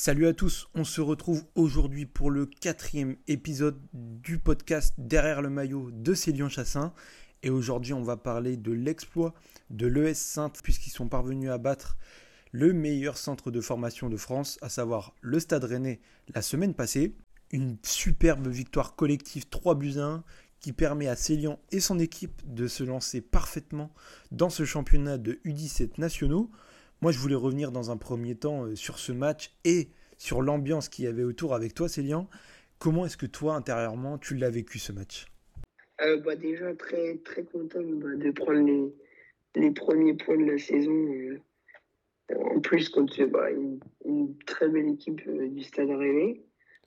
Salut à tous, on se retrouve aujourd'hui pour le quatrième épisode du podcast Derrière le maillot de Célion Chassin. Et aujourd'hui, on va parler de l'exploit de l'ES Sainte, puisqu'ils sont parvenus à battre le meilleur centre de formation de France, à savoir le Stade Rennais, la semaine passée. Une superbe victoire collective 3 buts à 1 qui permet à Célian et son équipe de se lancer parfaitement dans ce championnat de U17 nationaux. Moi, je voulais revenir dans un premier temps euh, sur ce match et sur l'ambiance qu'il y avait autour avec toi, Célian. Comment est-ce que toi, intérieurement, tu l'as vécu ce match? Euh, bah, Déjà, très, très content bah, de prendre les, les, premiers points de la saison. Euh, en plus, contre bah, une, très belle équipe du Stade Rennais.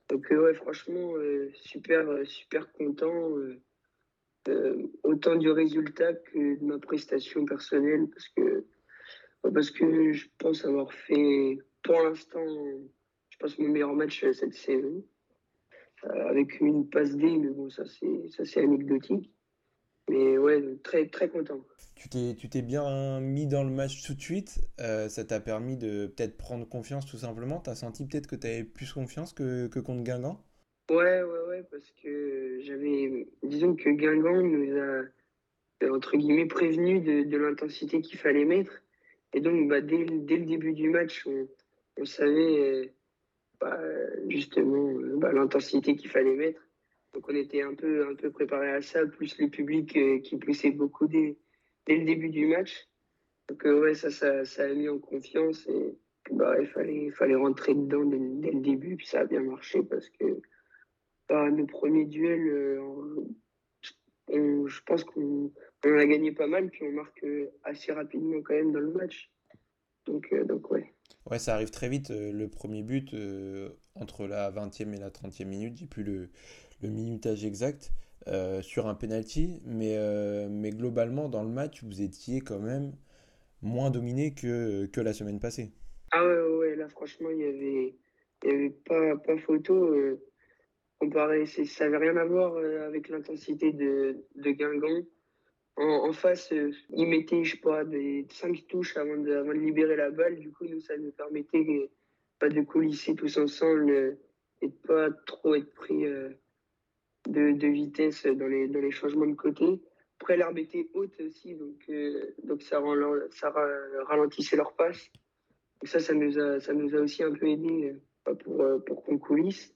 Donc, ouais, franchement, super, super content. autant du résultat que de ma prestation personnelle parce que parce que je pense avoir fait, pour l'instant, je pense mon meilleur match cette saison. Euh, avec une passe D, mais bon, ça c'est anecdotique. Mais ouais, très, très content. Tu t'es bien mis dans le match tout de suite. Euh, ça t'a permis de peut-être prendre confiance tout simplement. Tu as senti peut-être que tu avais plus confiance que, que contre Guingamp? Ouais, ouais, ouais, parce que j'avais. Disons que Guingamp nous a, entre guillemets, prévenu de, de l'intensité qu'il fallait mettre. Et donc, bah, dès, le début du match, on, savait euh, bah, justement euh, bah, l'intensité qu'il fallait mettre. Donc, on était un peu, un préparé à ça, plus le public euh, qui poussait beaucoup dès, le début du match. Donc, ouais, ça, a mis en confiance et il fallait, rentrer dedans dès, le début. Puis ça a bien marché parce que nos premiers duels, je pense qu'on on a gagné pas mal, puis on marque euh, assez rapidement quand même dans le match. Donc, euh, donc ouais. Ouais, ça arrive très vite. Euh, le premier but, entre la 20e et la 30e minute, j'ai plus le, le minutage exact, sur un penalty. Mais, mais globalement, dans le match, vous étiez quand même moins dominé que, que la semaine passée. Ah ouais, ouais, là franchement, il n'y avait, y avait pas, pas photo. comparé, ça n'avait rien à voir avec l'intensité de, de Guingamp en, face, euh, ils mettaient, je sais pas, des 5 touches avant de, libérer la balle. Du coup, nous, ça nous permettait pas de coulisser tous ensemble euh, et de pas trop être pris euh, de, vitesse dans les, changements de côté. Après, l'herbe était haute aussi, donc, ça, ralentissait leur passe. Ça, ça nous a, aussi un peu aidé pour, pour qu'on coulisse.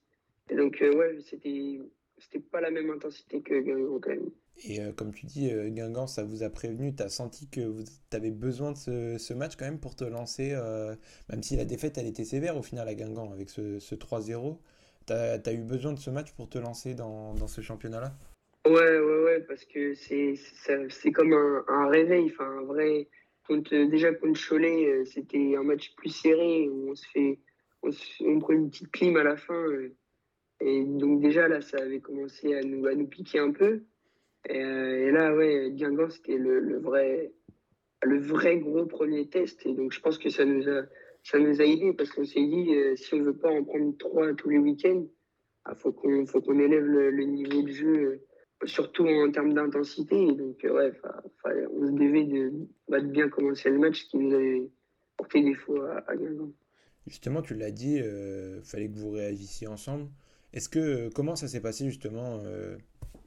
Et donc, ouais, c'était, c'était pas la même intensité que Guingamp quand même. Et euh, comme tu dis, euh, Guingamp, ça vous a prévenu, tu as senti que tu avais besoin de ce, match quand même pour te lancer, euh, même si la défaite, elle était sévère au final à Guingamp avec ce, ce 3-0. Tu as, eu besoin de ce match pour te lancer dans, ce championnat-là? Ouais, ouais, ouais, parce que c'est comme un, réveil, enfin un vrai... Déjà contre Cholet, c'était un match plus serré, où on se fait... On, prend une petite clim à la fin. Et donc déjà, là, ça avait commencé à nous piquer un peu. Euh, et, là, ouais, Guingamp, c'était le, vrai, le vrai gros premier test. Et donc, je pense que ça nous a, ça nous a aidé parce qu'on s'est dit, euh, si on veut pas en prendre trois tous les week-ends, il ah, faut qu'on faut élève le, niveau de jeu, euh, surtout en termes d'intensité. Et donc, ouais, on se devait de, bah, de, bien commencer le match, qui nous avait porté défaut à, à Guingamp. Justement, tu l'as dit, il fallait que vous réagissiez ensemble. Est-ce que comment ça s'est passé justement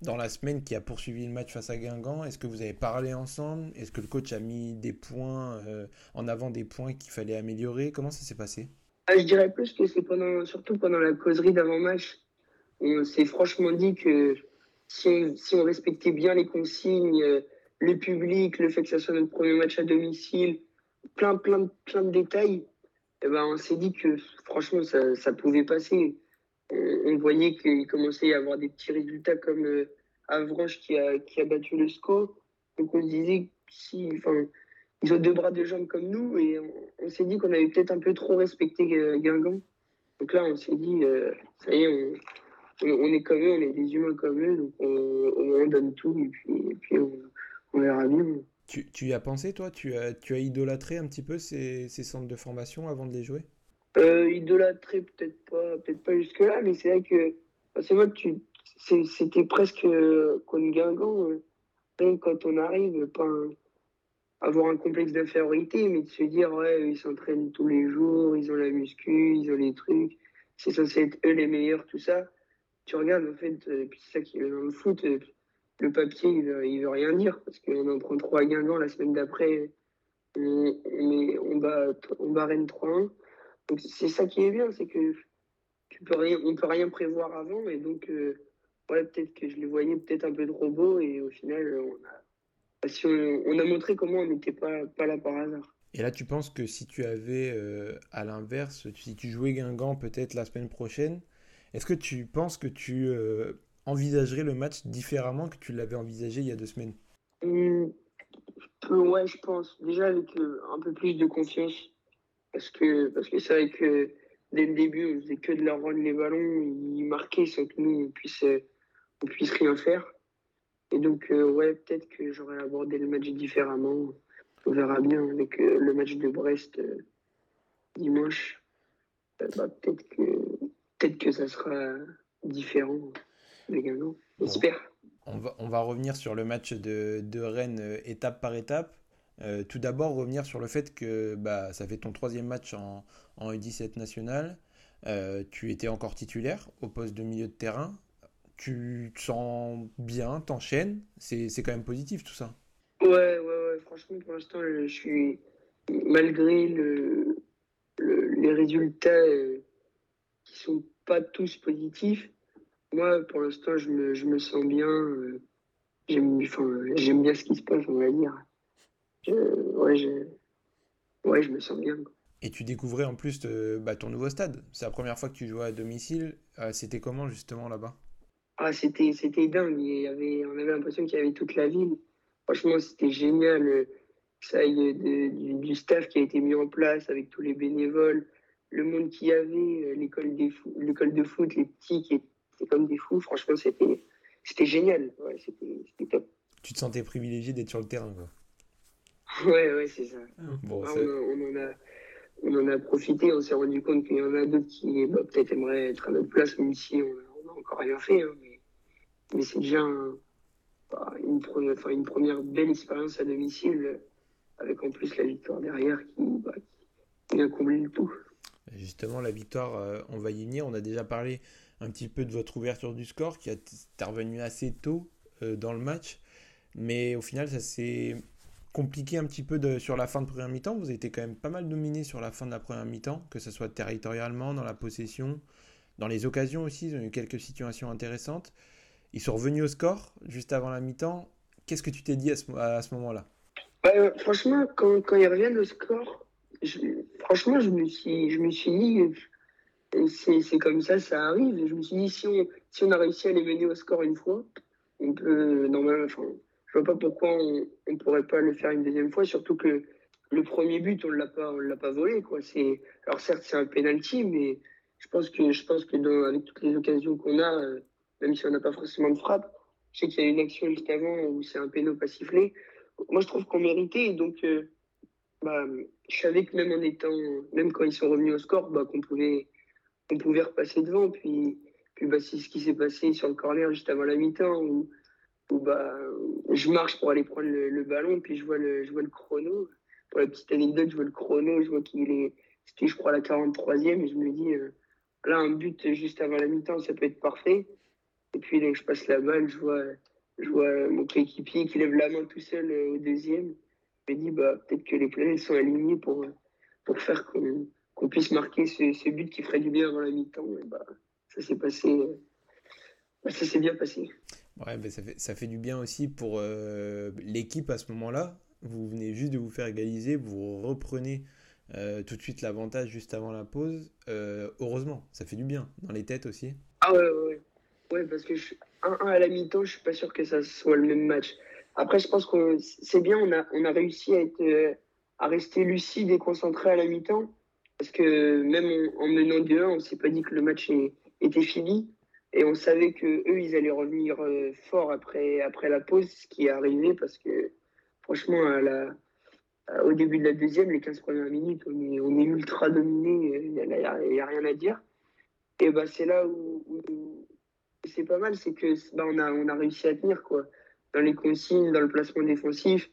dans la semaine qui a poursuivi le match face à Guingamp Est-ce que vous avez parlé ensemble? Est-ce que le coach a mis des points euh, en avant des points qu'il fallait améliorer? Comment ça s'est passé? Ah, Je dirais plus que c'est pendant, surtout pendant la causerie d'avant-match. On s'est franchement dit que si on, respectait bien les consignes, euh, le public, le fait que ça soit notre premier match à domicile, plein, plein, plein de détails, eh ben, on s'est dit que franchement, ça, ça pouvait passer. On voyait qu'il commençait à y avoir des petits résultats comme euh, Avranches qui a, qui a battu le SCO. Donc on se disait, si, enfin, ils ont deux bras, deux jambes comme nous, et on, s'est dit qu'on avait peut-être un peu trop respecté Guingamp. Donc là, on s'est dit, euh, ça y est, on, est comme eux, on est des humains comme eux, donc on, donne tout, et puis, puis on, verra bien. Tu, tu, y as pensé, toi? Tu as, tu as idolâtré un petit peu ces, ces centres de formation avant de les jouer? Euh, idolâtrer peut-être pas peut-être pas jusque là mais c'est vrai que c'est que tu c'était presque euh, comme Guingamp euh, quand on arrive pas avoir un complexe d'infériorité, mais de se dire, ouais, ils s'entraînent tous les jours, ils ont la muscu, ils ont les trucs, c'est censé être eux les meilleurs, tout ça. Tu regardes, en fait, euh, puis c'est ça qui est dans le foot, euh, le papier, il veut, veut rien dire, parce qu'on en prend trois à Guingamp la semaine d'après, on, on, bat, on bat Rennes 3-1. Donc c'est ça qui est bien, c'est que tu peux rien, on peut rien prévoir avant, et donc, euh, ouais, peut-être que je les voyais peut-être un peu trop beaux, et au final, on a on, a montré comment on n'était pas, pas là par hasard. Et là, tu penses que si tu avais, euh, à l'inverse, si tu jouais Guingamp peut-être la semaine prochaine, est-ce que tu penses que tu euh, envisagerais le match différemment que tu l'avais envisagé il y a deux semaines? Mmh, Ouais, je pense. Déjà avec euh, un peu plus de confiance. Parce que parce que c'est vrai que dès le début, on faisait que de leur rendre les ballons, ils marquaient sans que nous, on puisse, on puisse rien faire. Et donc, euh, ouais, peut-être que j'aurais abordé le match différemment. On verra bien avec euh, le match de Brest euh, dimanche. Bah, peut-être que, peut que ça sera différent également. J'espère. On va, on va revenir sur le match de, de Rennes étape par étape. tout d'abord, revenir sur le fait que bah, ça fait ton troisième match en, en U17 national. tu étais encore titulaire au poste de milieu de terrain tu te sens bien, t'enchaînes, c'est, c'est quand même positif tout ça. Ouais, ouais, ouais, franchement pour l'instant je suis, malgré le, les résultats euh, qui sont pas tous positifs, moi pour l'instant je me, je me sens bien, euh, j'aime, j'aime bien ce qui se passe on va dire. Je, ouais, je, ouais, je me sens bien. Et tu découvrais en plus euh, bah, ton nouveau stade. C'est la première fois que tu jouais à domicile. c'était comment justement là-bas? Ah, c'était, c'était dingue. Il y avait, on avait l'impression qu'il y avait toute la ville. Franchement, c'était génial. Ça, de, du, staff qui a été mis en place avec tous les bénévoles, le monde qu'il y avait, euh, l'école, des l'école de foot, les petits qui étaient comme des fous. Franchement, c'était, c'était génial. Ouais, c'était, c'était top. Tu te sentais privilégié d'être sur le terrain, quoi. Ouais, ouais, c'est ça. Ah, ah, on, en a, on en a profité, on s'est rendu compte qu'il y en a d'autres qui bah, peut-être aimeraient être à notre place, même si on n'a encore rien fait. Hein, mais c'est déjà bah, une, première, belle expérience à domicile, avec en plus la victoire derrière qui, bah, vient combler le tout. Justement, la victoire, euh, on va y venir. On a déjà parlé un petit peu de votre ouverture du score qui est intervenue assez tôt euh, dans le match. Mais au final, ça s'est compliqué un petit peu de, sur la fin de première mi-temps. Vous avez été quand même pas mal dominé sur la fin de la première mi-temps, que ce soit territorialement, dans la possession, dans les occasions aussi. Ils ont eu quelques situations intéressantes. Ils sont revenus au score juste avant la mi-temps. Qu'est-ce que tu t'es dit à ce, moment-là? Bah, Franchement, quand, ils reviennent au score, franchement, je me suis, je me suis dit, c'est comme ça, ça arrive. Je me suis dit, si on, si on a réussi à les mener au score une fois, on peut, normalement, enfin, je vois pas pourquoi on ne pourrait pas le faire une deuxième fois, surtout que le premier but, on ne l'a pas, on l'a pas volé. Quoi. Alors certes, c'est un penalty, mais je pense que, je pense que avec toutes les occasions qu'on a, euh, même si on n'a pas forcément de frappe. Je sais qu'il y a une action juste avant où c'est un péno pas sifflé. Moi, je trouve qu'on méritait. donc, euh, bah, je savais que même en étant, même quand ils sont revenus au score, bah, qu'on pouvait, on pouvait repasser devant. Puis, puis bah, c'est ce qui s'est passé sur le corner juste avant la mi-temps où, bah, je marche pour aller prendre le, ballon. Puis je vois le, je vois le chrono. Pour la petite anecdote, je vois le chrono. Je vois qu'il est, c'était, je crois, la 43e. Et je me dis, euh, là, un but juste avant la mi-temps, ça peut être parfait. Et puis, je passe la balle, je vois, je vois mon coéquipier qui lève la main tout seul euh, au deuxième. Je me dis, bah, peut-être que les planètes sont alignées pour, pour faire qu'on puisse marquer ce, but qui ferait du bien avant la mi-temps. Et bah, ça s'est passé. Bah, ça s'est bien passé. Ouais, bah, ça, fait, ça fait du bien aussi pour euh, l'équipe à ce moment-là. Vous venez juste de vous faire égaliser, vous reprenez euh, tout de suite l'avantage juste avant la pause. heureusement, ça fait du bien dans les têtes aussi. Ah ouais, ouais, ouais. Ouais, parce que 1-1 à la mi-temps, je suis pas sûr que ça soit le même match. Après, je pense que c'est bien, on a, on a réussi à, être, euh, à rester lucide et concentré à la mi-temps. Parce que même en, menant 2-1, on s'est pas dit que le match était fini. Et on savait que eux, ils allaient revenir euh, fort après, après la pause, ce qui est arrivé parce que, franchement, à la, au début de la deuxième, les 15 premières minutes, on est, on est ultra dominé, il n'y a, a, rien à dire. Et bah, c'est là où, c'est pas mal, c'est que bah, on, a, on a réussi à tenir quoi. Dans les consignes, dans le placement défensif,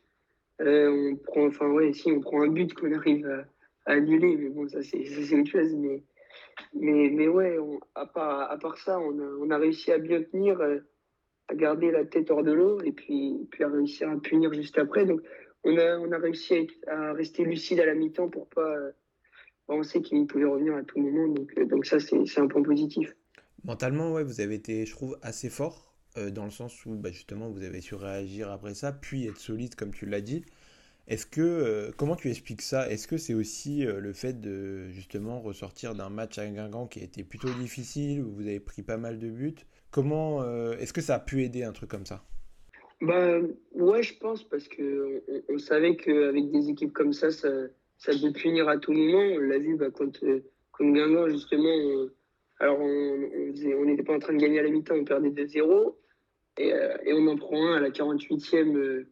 on prend, enfin ouais, si on prend un but qu'on arrive à, annuler, mais bon, ça c'est autre chose. Mais, mais, mais ouais, à, part, à part ça, on a, on a réussi à bien tenir, à garder la tête hors de l'eau et puis, puis à réussir à punir juste après. Donc on a, on a réussi à, rester lucide à la mi-temps pour pas. on sait qu'il pouvait revenir à tout moment, donc, donc ça c'est un point positif. Mentalement, ouais, vous avez été, je trouve, assez fort euh, dans le sens où bah, justement vous avez su réagir après ça, puis être solide comme tu l'as dit. Est-ce que euh, comment tu expliques ça? Est-ce que c'est aussi euh, le fait de justement ressortir d'un match à Guingamp qui a été plutôt difficile où vous avez pris pas mal de buts? Comment est-ce que ça a pu aider un truc comme ça? Bah ouais, je pense parce que on, savait qu'avec des équipes comme ça, ça, ça devait punir à tout moment. On l'a vu bah, Guingamp justement. Alors on n'était pas en train de gagner à la mi-temps, on perdait 2-0. Euh, et, on en prend un à la 48e euh,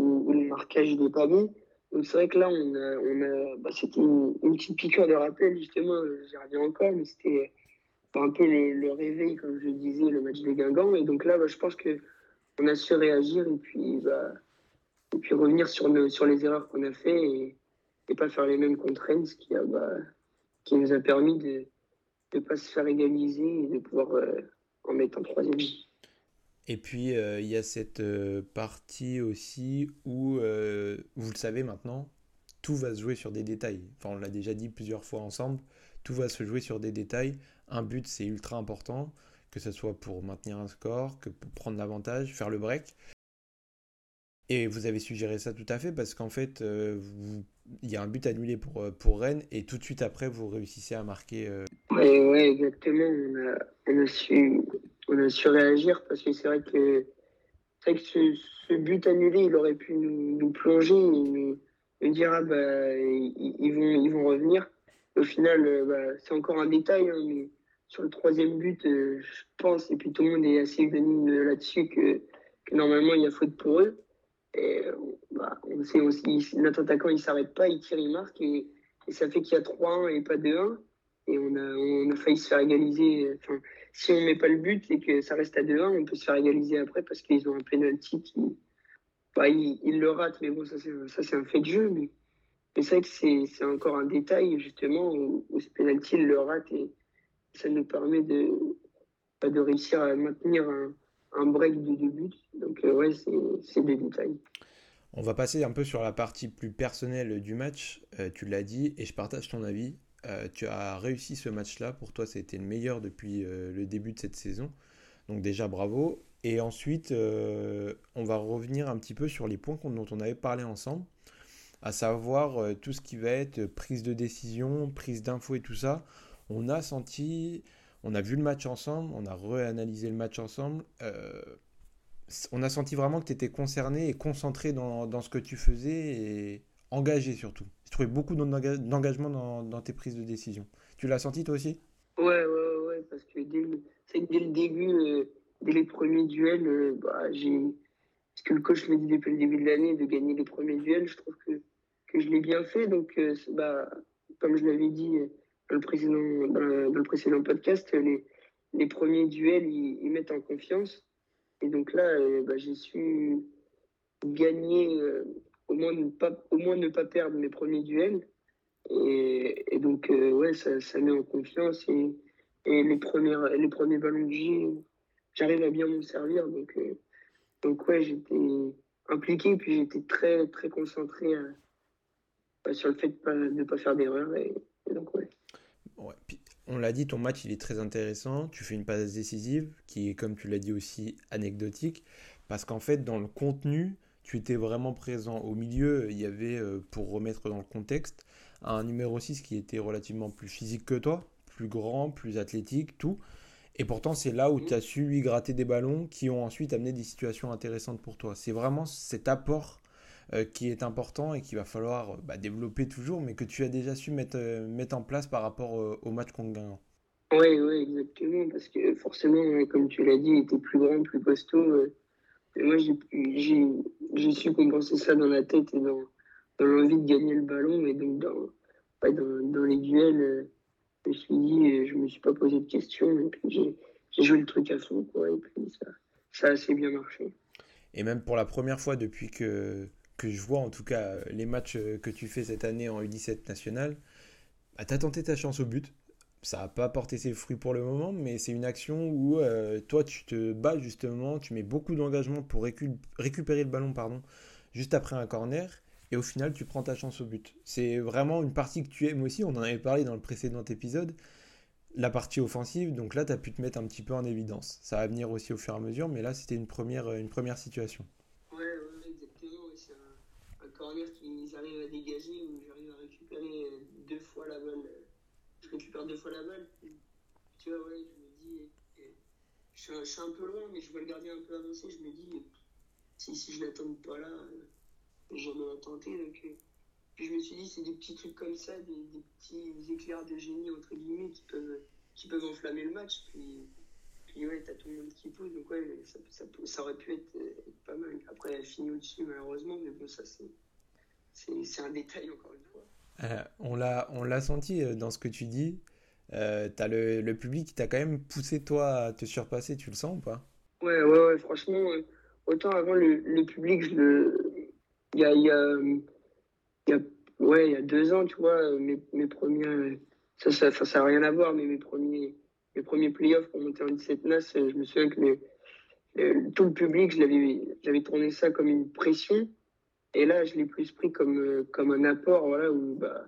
où, le marquage n'est pas bon. Donc c'est vrai que là, on a, bah, c'était une, petite piqûre de rappel, justement, euh, j'y reviens encore, mais c'était un peu le, réveil, comme je disais, le match des Guingamp. Et donc là, bah, je pense qu'on a su réagir et puis, bah, revenir sur, les erreurs qu'on a fait et, et pas faire les mêmes contraintes, ce qui, a, bah, qui nous a permis de ne pas se faire égaliser et de pouvoir en mettre en troisième. Et puis, euh, il y a cette euh, partie aussi où, euh, vous le savez maintenant, tout va se jouer sur des détails. Enfin, on l'a déjà dit plusieurs fois ensemble, tout va se jouer sur des détails. Un but, c'est ultra important, que ce soit pour maintenir un score, que pour prendre l'avantage, faire le break. Et vous avez suggéré ça tout à fait parce qu'en fait, il y a un but annulé pour, pour Rennes et tout de suite après, vous réussissez à marquer. Oui, ouais, exactement. On a, su on a su réagir parce que c'est vrai que, que ce, but annulé, il aurait pu nous, plonger et nous, dire ah, bah, ils, vont, ils vont revenir. Au final, euh, bah, c'est encore un détail, hein, mais sur le troisième but, euh, je pense, et puis tout le monde est assez unanime là-dessus, que, normalement il y a faute pour eux. Et bah, on sait aussi, notre attaquant il s'arrête pas, il tire, il marque, et, ça fait qu'il y a 3-1 et pas 2-1 et on a, on a failli se faire égaliser. Enfin, si on met pas le but et que ça reste à 2-1, on peut se faire égaliser après parce qu'ils ont un penalty qui. Bah, ils, le ratent, mais bon, ça c'est un fait de jeu. Mais, c'est vrai que c'est encore un détail justement où, ce penalty le rate et ça nous permet de, de réussir à maintenir un, un break de deux buts. Donc euh, ouais, c'est des détails. On va passer un peu sur la partie plus personnelle du match. Euh, tu l'as dit et je partage ton avis. Euh, tu as réussi ce match-là. Pour toi, c'était le meilleur depuis le début de cette saison. Donc déjà, bravo. Et ensuite, on va revenir un petit peu sur les points dont on avait parlé ensemble, à savoir tout ce qui va être prise de décision, prise d'infos et tout ça. On a senti, on a vu le match ensemble, on a réanalysé le match ensemble. on a senti vraiment que tu étais concerné et concentré dans, ce que tu faisais et engagé surtout. J'ai trouvé beaucoup d'engagement dans, tes prises de décision. Tu l'as senti toi aussi? Ouais, ouais, ouais, parce que dès le, dès le début, euh, dès les premiers duels, euh, bah, j'ai. Ce que le coach me dit depuis le début de l'année, de gagner les premiers duels, je trouve que, que je l'ai bien fait. Donc, euh, bah, comme je l'avais dit dans le précédent, podcast, les, premiers duels, ils, mettent en confiance. Et donc là, bah, j'ai su gagner au moins ne pas, au moins ne pas perdre mes premiers duels. Et, donc, euh, ouais, ça, met en confiance. Et, les, premières, les premiers ballons que j'ai, j'arrive à bien m'en servir. Donc, euh, donc ouais, j'étais impliqué. Puis j'étais très, très concentré euh, bah, sur le fait de ne pas, faire d'erreur. Et, donc, ouais. On l'a dit, ton match, il est très intéressant. Tu fais une passe décisive qui est, comme tu l'as dit aussi, anecdotique. Parce qu'en fait, dans le contenu, tu étais vraiment présent. Au milieu, il y avait, euh, pour remettre dans le contexte, un numéro 6 qui était relativement plus physique que toi, plus grand, plus athlétique, tout. Et pourtant, c'est là où tu as su lui gratter des ballons qui ont ensuite amené des situations intéressantes pour toi. C'est vraiment cet apport euh, qui est important et qu'il va falloir bah, développer toujours, mais que tu as déjà su mettre, euh, mettre en place par rapport au match contre Guingamp. Oui, oui, exactement. Parce que forcément, comme tu l'as dit, il était plus grand, plus costaud. Et moi, j'ai su compenser ça dans la tête et dans, dans l'envie de gagner le ballon. Et donc, dans, dans, dans, les duels, euh, je me suis dit, euh, je me suis pas posé de questions. Et puis, j'ai joué le truc à fond. Quoi, et puis, ça, ça a assez bien marché. Et même pour la première fois depuis que, que je vois, en tout cas les matchs que tu fais cette année en U17 national, bah, tu as tenté ta chance au but. Ça n'a pas porté ses fruits pour le moment, mais c'est une action où toi tu te bats justement, tu mets beaucoup d'engagement pour récupérer le ballon pardon, juste après un corner et au final tu prends ta chance au but. C'est vraiment une partie que tu aimes aussi, on en avait parlé dans le précédent épisode, la partie offensive, donc là tu as pu te mettre un petit peu en évidence. Ça va venir aussi au fur et à mesure, mais là c'était une première, une première situation. Ouais, ouais exactement, c'est un, corner qui arrive à dégager, où j'arrive à récupérer deux fois la balle. Je récupère deux la balle, tu vois, ouais, je me dis, je, suis un peu loin, mais je vois le gardien un peu avancer, je me dis, si, si je l'attends pas là jamais à tenter. Donc, euh, puis je me suis dit, c'est des petits trucs comme ça, des, petits éclairs de génie, entre guillemets, qui peuvent, qui peuvent enflammer le match. Puis, puis ouais, t'as tout le monde qui pousse, donc ouais, ça, ça, aurait pu être, être, pas mal. Après, elle finit au-dessus, malheureusement, mais bon, ça, c'est un détail, encore une fois. Euh, on l'a senti euh, dans ce que tu dis. Euh, as le, le, public qui t'a quand même poussé, toi, à te surpasser, tu le sens ou pas? Ouais, ouais, ouais, franchement, autant avant, le, le public, il y a, y, y a, ouais, y a deux ans, tu vois, mes, mes premiers. Ça, ça, ça, n'a rien à voir, mais mes premiers, mes premiers playoffs pour monter en 17 NAS, je me souviens que tout le public, j'avais tourné ça comme une pression. Et là, je l'ai plus pris comme, comme un apport, voilà, où bah,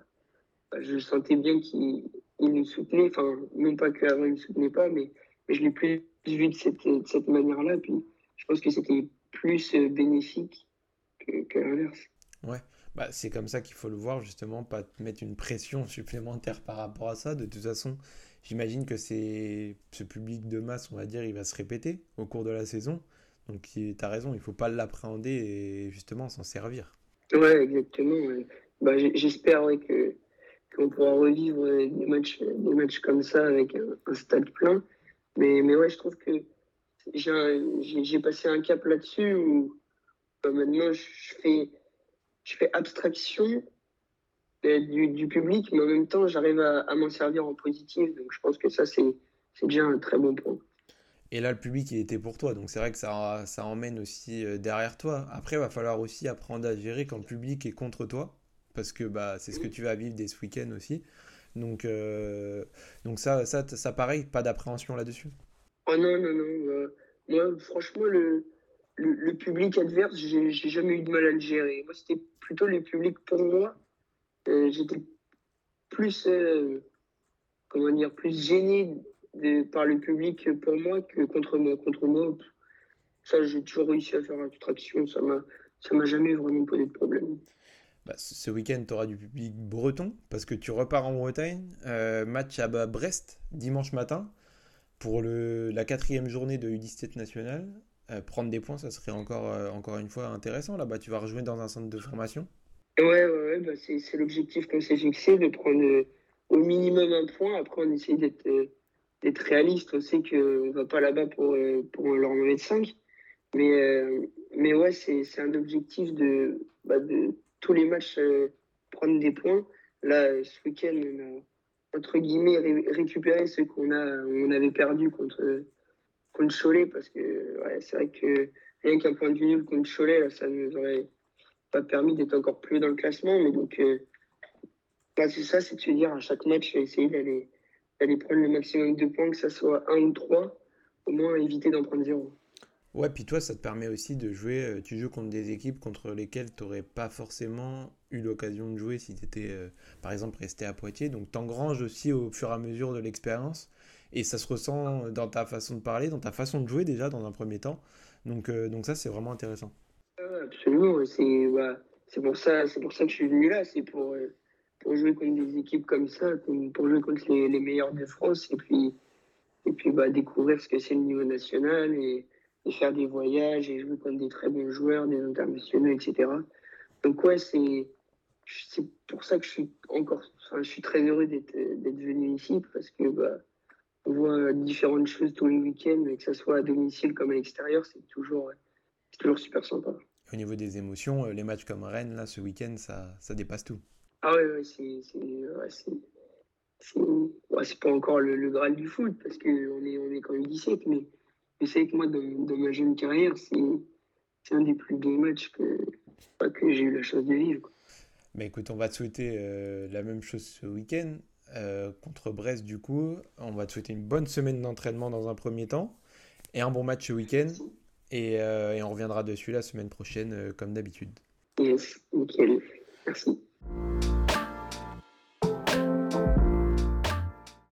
bah je sentais bien qu'il nous soutenait. Enfin, non pas qu'avant, il ne soutenait pas, mais, mais je l'ai plus vu de cette, de cette manière-là. Puis je pense que c'était plus bénéfique que, l'inverse. Ouais, bah, c'est comme ça qu'il faut le voir, justement, pas te mettre une pression supplémentaire par rapport à ça. De toute façon, j'imagine que c'est ce public de masse, on va dire, il va se répéter au cours de la saison. Donc tu as raison, il faut pas l'appréhender et justement s'en servir. Ouais, exactement. Bah, J'espère que qu'on pourra revivre des matchs, des matchs comme ça avec un, stade plein. Mais, mais ouais, je trouve que j'ai passé un cap là-dessus où bah, maintenant, je fais, je fais abstraction euh, du, public, mais en même temps, j'arrive à, m'en servir en positif. Donc, je pense que ça, c'est déjà un très bon point. Et là, le public, il était pour toi. Donc, c'est vrai que ça, ça emmène aussi euh, derrière toi. Après, il va falloir aussi apprendre à gérer quand le public est contre toi. Parce que bah, c'est ce que tu vas vivre dès ce week-end aussi. Donc, euh, donc ça, ça, ça, pareil, pas d'appréhension là-dessus Oh non, non, non. moi, franchement, le, le, public adverse, j'ai jamais eu de mal à le gérer. Moi, c'était plutôt le public pour moi. Euh, j'étais plus, euh, comment dire, plus gêné par le public pour moi que contre moi. Contre moi, ça, j'ai toujours réussi à faire abstraction. Ça m'a, ça m'a jamais vraiment posé de problème. Bah, ce week-end, tu auras du public breton parce que tu repars en Bretagne. Euh, match à Brest dimanche matin pour le, la quatrième journée de U17 national. Euh, prendre des points, ça serait encore, euh, encore une fois intéressant. Là-bas, tu vas rejouer dans un centre de formation. Ouais, ouais, ouais bah c'est l'objectif qu'on s'est fixé, de prendre au minimum un point. Après, on essaie d'être réaliste. On sait qu'on ne va pas là-bas pour, pour leur de 5. Mais, mais ouais, c'est un objectif de, bah, de tous les matchs prendre des points. Là, ce week-end, on a, entre guillemets, récupéré ce qu'on a, on avait perdu contre contre Cholet parce que ouais, c'est vrai que rien qu'un point vue nul contre Cholet, ça ne nous aurait pas permis d'être encore plus dans le classement. Mais donc, euh, bah, c'est ça, c'est de se dire à chaque match, essayer d'aller, d'aller prendre le maximum de points, que ce soit un ou trois, au moins éviter d'en prendre zéro. Ouais, puis toi, ça te permet aussi de jouer. Euh, tu joues contre des équipes contre lesquelles tu n'aurais pas forcément eu l'occasion de jouer si tu étais, euh, par exemple, resté à Poitiers. Donc, tu engranges aussi au fur et à mesure de l'expérience. Et ça se ressent dans ta façon de parler, dans ta façon de jouer déjà dans un premier temps. Donc, euh, donc ça, c'est vraiment intéressant. Absolument. C'est bah, pour, ça, pour ça que je suis venu là. C'est pour, pour jouer contre des équipes comme ça, pour jouer contre les, les meilleurs de France et puis, et puis bah, découvrir ce que c'est le niveau national faire des voyages et jouer contre des très bons joueurs, des internationaux, etc. Donc ouais, c'est c'est pour ça que je suis encore, enfin, je suis très heureux d'être venu ici parce que bah, on voit différentes choses tous les week-ends, que ce soit à domicile comme à l'extérieur, c'est toujours, toujours super sympa. Au niveau des émotions, euh, les matchs comme Rennes, là, ce week-end, ça, ça dépasse tout. Ah ouais, ouais c'est c'est pas encore le, le, Graal du foot, parce qu'on est, on est quand même 17, mais sais que moi, dans ma jeune carrière, c'est un des plus beaux matchs que, que j'ai eu la chance de vivre. Mais écoute, on va te souhaiter euh, la même chose ce week-end euh, contre Brest du coup. On va te souhaiter une bonne semaine d'entraînement dans un premier temps et un bon match ce week-end. Et, et, on reviendra dessus la semaine prochaine comme d'habitude. Yes, nickel. Merci.